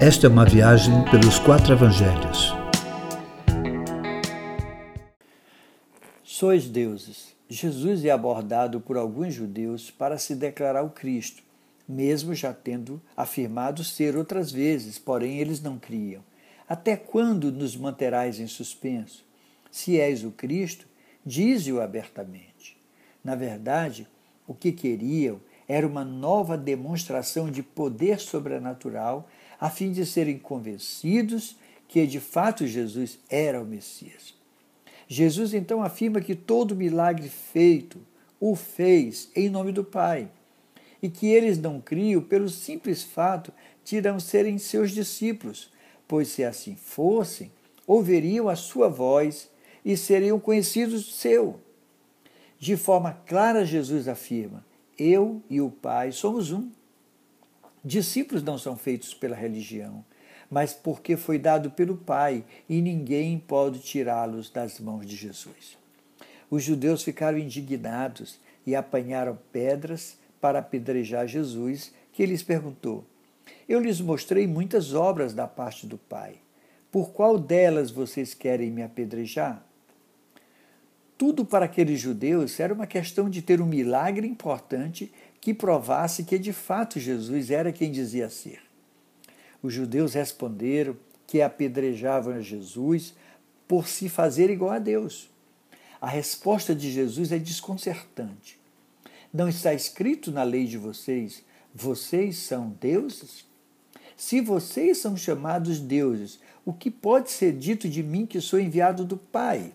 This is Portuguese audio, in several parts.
Esta é uma viagem pelos quatro evangelhos. Sois deuses. Jesus é abordado por alguns judeus para se declarar o Cristo, mesmo já tendo afirmado ser outras vezes, porém eles não criam. Até quando nos manterás em suspenso? Se és o Cristo, dize-o abertamente. Na verdade, o que queriam era uma nova demonstração de poder sobrenatural, a fim de serem convencidos que de fato Jesus era o Messias. Jesus então afirma que todo milagre feito o fez em nome do Pai e que eles não criam pelo simples fato de não serem seus discípulos, pois se assim fossem, ouviriam a sua voz e seriam conhecidos seu. De forma clara, Jesus afirma: Eu e o Pai somos um. Discípulos não são feitos pela religião, mas porque foi dado pelo Pai, e ninguém pode tirá-los das mãos de Jesus. Os judeus ficaram indignados e apanharam pedras para apedrejar Jesus, que lhes perguntou: Eu lhes mostrei muitas obras da parte do Pai. Por qual delas vocês querem me apedrejar? Tudo para aqueles judeus era uma questão de ter um milagre importante que provasse que de fato Jesus era quem dizia ser. Os judeus responderam que apedrejavam a Jesus por se fazer igual a Deus. A resposta de Jesus é desconcertante. Não está escrito na lei de vocês: vocês são deuses? Se vocês são chamados deuses, o que pode ser dito de mim que sou enviado do Pai?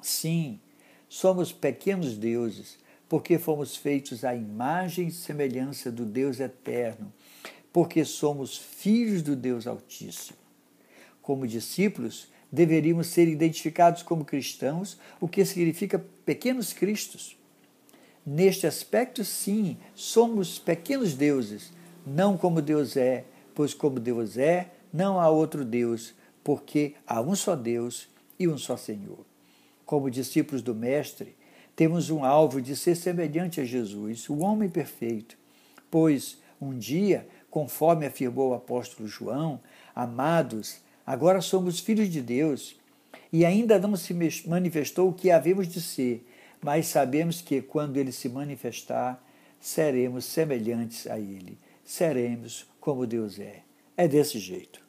Sim, somos pequenos deuses, porque fomos feitos à imagem e semelhança do Deus eterno, porque somos filhos do Deus Altíssimo. Como discípulos, deveríamos ser identificados como cristãos, o que significa pequenos cristos. Neste aspecto, sim, somos pequenos deuses, não como Deus é, pois como Deus é, não há outro Deus, porque há um só Deus e um só Senhor. Como discípulos do Mestre, temos um alvo de ser semelhante a Jesus, o homem perfeito, pois um dia, conforme afirmou o apóstolo João, amados, agora somos filhos de Deus e ainda não se manifestou o que havemos de ser, mas sabemos que quando ele se manifestar, seremos semelhantes a ele, seremos como Deus é. É desse jeito.